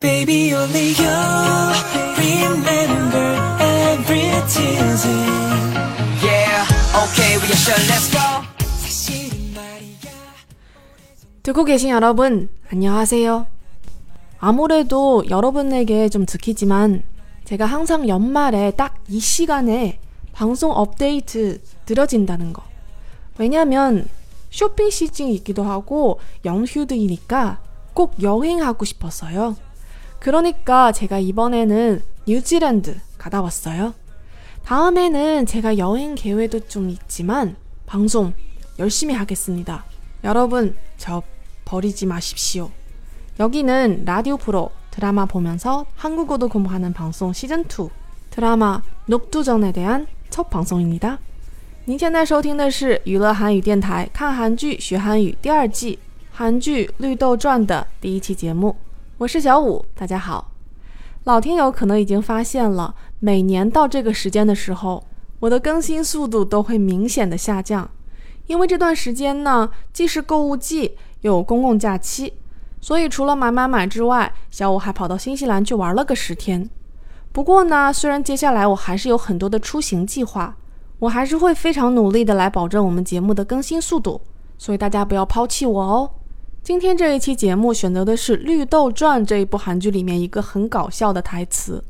Baby, only you remember every Tuesday. Yeah, okay, we are sure, let's go. 사실은 말이야. 듣고 계신 여러분, 안녕하세요. 아무래도 여러분에게 좀 듣기지만 제가 항상 연말에 딱 이 시간에 방송 업데이트 들어진다는 거. 왜냐면 쇼핑 시즌이기도 하고 연휴도이니까 꼭 여행하고 싶었어요. 그러니까 제가 이번에는 뉴질랜드 가다 왔어요. 다음에는 제가 여행 계획도 좀 있지만 방송 열심히 하겠습니다. 여러분, 저 버리지 마십시오. 여기는 라디오 프로 드라마 보면서 한국어도 공부하는 방송 시즌2 드라마 녹두전에 대한 첫 방송입니다. 您现在收听的是娱乐韩语电台看韩剧学韩语第二季韩剧《绿豆传》的第一期节目， 我是小五，大家好。老听友可能已经发现了，每年到这个时间的时候，我的更新速度都会明显的下降，因为这段时间呢，既是购物季，又有公共假期，所以除了买买买之外，小五还跑到新西兰去玩了个十天。不过呢，虽然接下来我还是有很多的出行计划，我还是会非常努力的来保证我们节目的更新速度，所以大家不要抛弃我哦。今天这一期节目选择的是《绿豆传》这一部韩剧里面一个很搞笑的台词。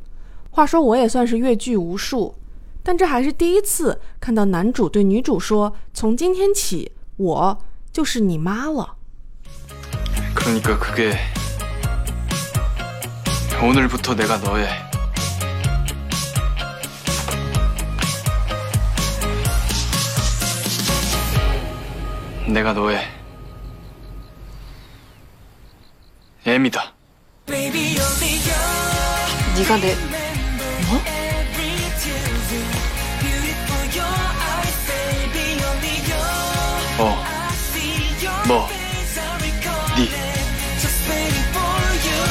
话说我也算是阅剧无数，但这还是第一次看到男主对女主说：“从今天起，我就是你妈了。 그러니까 그게 오늘부터 내가 너의 내가 너의 애미다. Baby, only you 네가 내 뭐? every Tuesday. Beautiful your eyes, baby, only you. 어, I see your 뭐, face, I recall 네. it. Just waiting for you.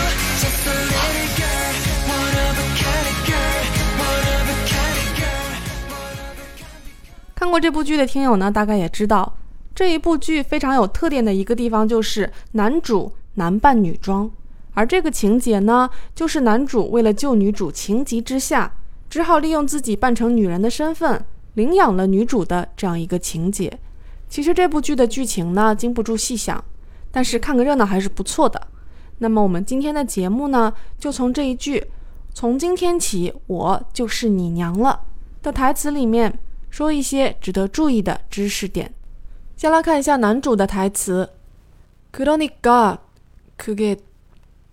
Just a little girl, one of a kind of girl, one of a kind of girl, one of a kind of 看过这部剧的听友呢，大概也知道，这一部剧非常有特点的一个地方就是男主 男扮女装，而这个情节呢，就是男主为了救女主，情急之下只好利用自己扮成女人的身份领养了女主的这样一个情节。其实这部剧的剧情呢，经不住细想，但是看个热闹还是不错的。那么我们今天的节目呢，就从这一句“从今天起，我就是你娘了”的台词里面说一些值得注意的知识点。先来看一下男主的台词。그러니까 그게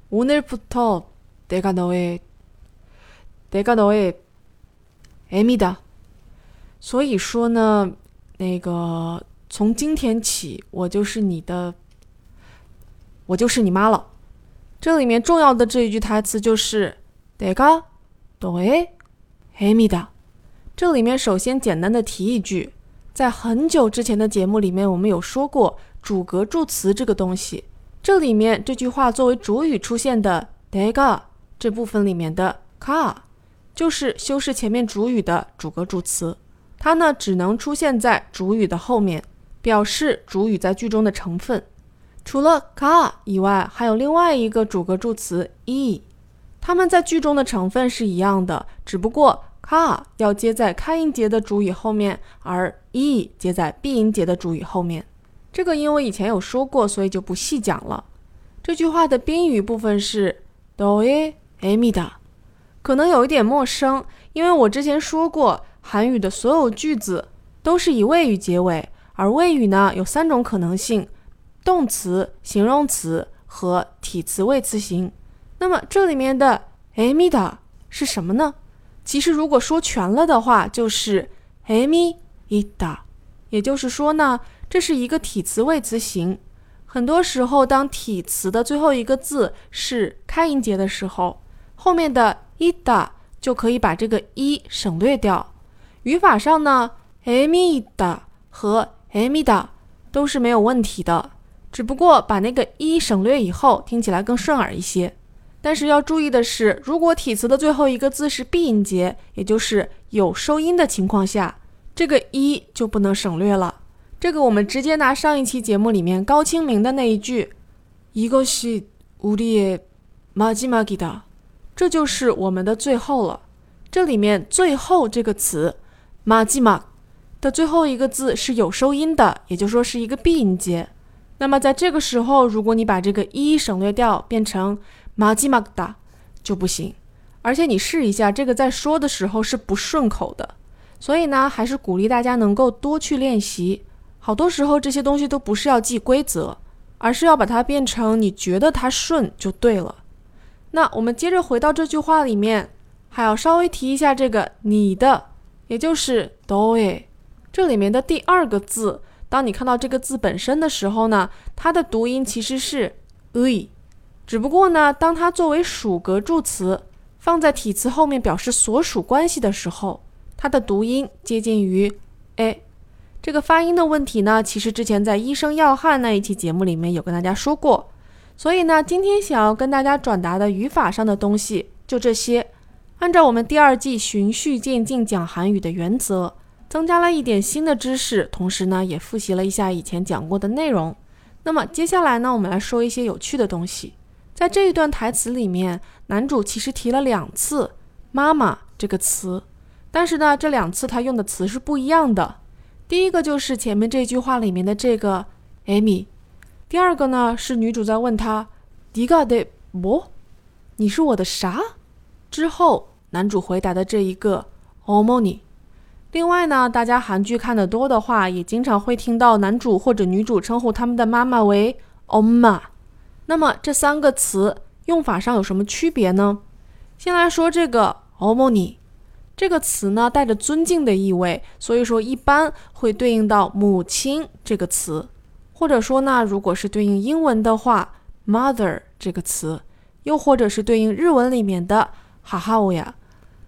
오늘부터 내가 너의 내가 너의 애미다。所以说呢，那个从今天起，我就是你的，我就是你妈了。这里面重要的这一句台词就是내가너의 애미다。这里面首先简单的提一句，在很久之前的节目里面，我们有说过主格助词这个东西。 这里面这句话作为主语出现的 dega 这部分里面的 car 就是修饰前面主语的主格助词。它呢只能出现在主语的后面表示主语在句中的成分。除了 car 以外还有另外一个主格助词 e 它们在句中的成分是一样的只不过 car 要接在开音节的主语后面而 e 接在闭音节的主语后面。这个因为以前有说过，所以就不细讲了。这句话的宾语部分是 doe amida，可能有一点陌生，因为我之前说过，韩语的所有句子都是以谓语结尾，而谓语呢有三种可能性：动词、形容词和体词谓词型。那么这里面的 amida 是什么呢？其实如果说全了的话，就是 emi ida，也就是说呢，这是一个体词谓词型。很多时候，当体词的最后一个字是开音节的时候，后面的 ida 就可以把这个一省略掉。语法上呢，emi ida 和 emida 都是没有问题的，只不过把那个一省略以后，听起来更顺耳一些。但是要注意的是，如果体词的最后一个字是闭音节，也就是有收音的情况下，这个一就不能省略了。这个我们直接拿上一期节目里面高清明的那一句“이것이우리의 마지막이다，这就是我们的最后了。这里面“最后”这个词，마지막的最后一个字是有收音的，也就是说是一个闭音节。那么在这个时候，如果你把这个一省略掉，变成마지막다就不行。而且你试一下，这个在说的时候是不顺口的。 所以呢，还是鼓励大家能够多去练习。好多时候这些东西都不是要记规则，而是要把它变成你觉得它顺就对了。那我们接着回到这句话里面。还要稍微提一下这个“你的”，也就是“都诶”，这里面的第二个字，当你看到这个字本身的时候呢，它的读音其实是 “ui”，只不过呢，当它作为属格助词放在体词后面表示所属关系的时候，它的读音接近于 “a”。这个发音的问题呢，其实之前在医生要汉那一期节目里面有跟大家说过，所以呢，今天想要跟大家转达的语法上的东西就这些。按照我们第二季循序渐进讲韩语的原则，增加了一点新的知识，同时呢，也复习了一下以前讲过的内容。那么接下来呢，我们来说一些有趣的东西。在这一段台词里面，男主其实提了两次“妈妈”这个词，但是呢，这两次他用的词是不一样的。第一个就是前面这句话里面的这个 Amy，第二个呢，是女主在问他，迪嘎德波，你是我的啥？之后男主回答的这一个 OMONI。另外呢，大家韩剧看的多的话，也经常会听到男主或者女主称呼他们的妈妈为 OMA。那么这三个词用法上有什么区别呢？先来说这个 OMONI。这个词呢，带着尊敬的意味，所以说一般会对应到母亲这个词，或者说呢，如果是对应英文的话，“mother” 这个词，又或者是对应日文里面的“哈哈乌呀”。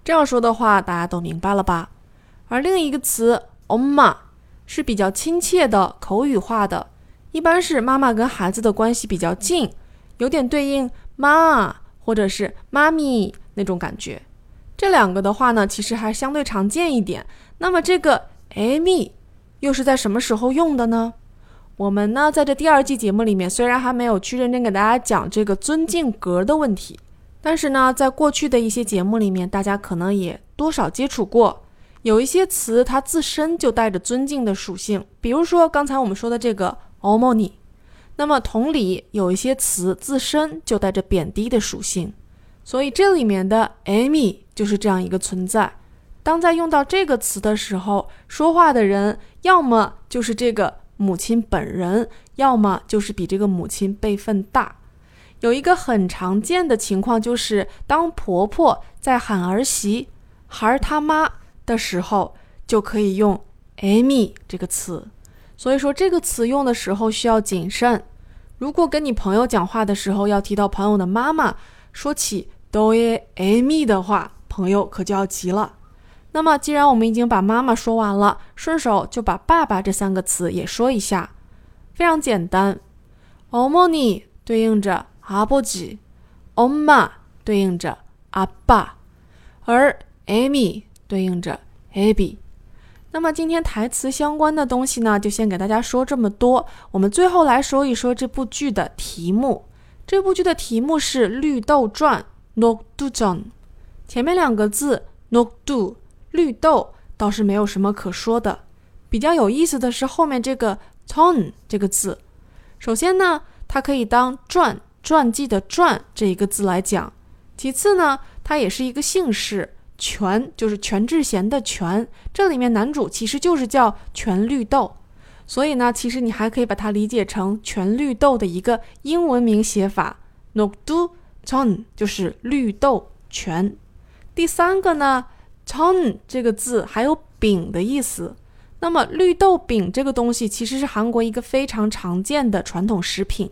这样说的话，大家都明白了吧？而另一个词 “oma” 是比较亲切的口语化的，一般是妈妈跟孩子的关系比较近，有点对应妈或者是妈咪那种感觉。这两个的话呢，其实还相对常见一点。那么这个 “amy” 又是在什么时候用的呢？我们呢，在这第二季节目里面，虽然还没有去认真给大家讲这个尊敬格的问题。但是呢，在过去的一些节目里面，大家可能也多少接触过，有一些词它自身就带着尊敬的属性，比如说刚才我们说的这个 “omoni”。那么同理，有一些词自身就带着贬低的属性，所以这里面的 “amy” 就是这样一个存在。当在用到这个词的时候，说话的人要么就是这个母亲本人，要么就是比这个母亲辈分大。有一个很常见的情况，就是当婆婆在喊儿媳“孩儿他妈”的时候，就可以用 “amy” 这个词。所以说，这个词用的时候需要谨慎。如果跟你朋友讲话的时候要提到朋友的妈妈，说起 “doe amy” 的话，朋友可就要急了。那么，既然我们已经把妈妈说完了，顺手就把爸爸这三个词也说一下。非常简单，Omni 对应着。阿伯吉，엄마对应着阿爸，而 Amy 对应着 Abby。那么今天台词相关的东西呢，就先给大家说这么多。我们最后来说一说这部剧的题目。这部剧的题目是《绿豆传》（Nokdujon）。前面两个字 “Nokdu” 绿豆倒是没有什么可说的。比较有意思的是后面这个 “ton” 这个字。首先呢，它可以当传。传记的“传”这一个字来讲，其次呢，它也是一个姓氏，全就是全智贤的全，这里面男主其实就是叫全绿豆，所以呢，其实你还可以把它理解成全绿豆的一个英文名写法 n o k d u ton 就是绿豆全。第三个呢，Chon 这个字还有饼的意思，那么绿豆饼这个东西其实是韩国一个非常常见的传统食品。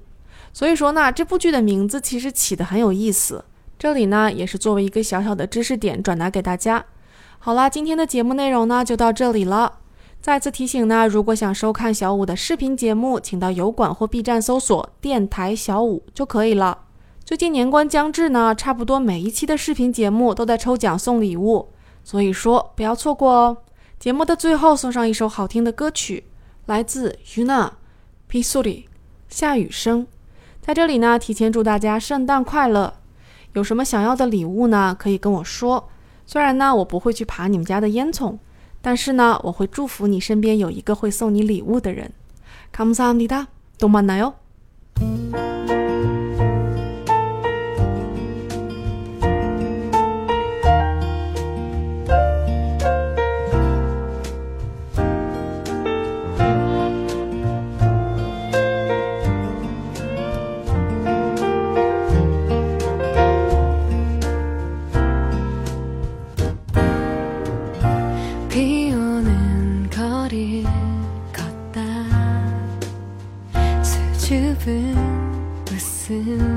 所以说呢，这部剧的名字其实起得很有意思。这里呢，也是作为一个小小的知识点转达给大家。好啦，今天的节目内容呢就到这里了。再次提醒呢，如果想收看小五的视频节目，请到油管或 B 站搜索“电台小五”就可以了。最近年关将至呢，差不多每一期的视频节目都在抽奖送礼物，所以说不要错过哦。节目的最后送上一首好听的歌曲，来自于娜，《Pisori》，下雨声。在这里呢，提前祝大家圣诞快乐！有什么想要的礼物呢？可以跟我说。虽然呢，我不会去爬你们家的烟囱，但是呢，我会祝福你身边有一个会送你礼物的人。Kamusamida，动漫呢哟。 비오는 거리 걷다. 수줍은 웃음.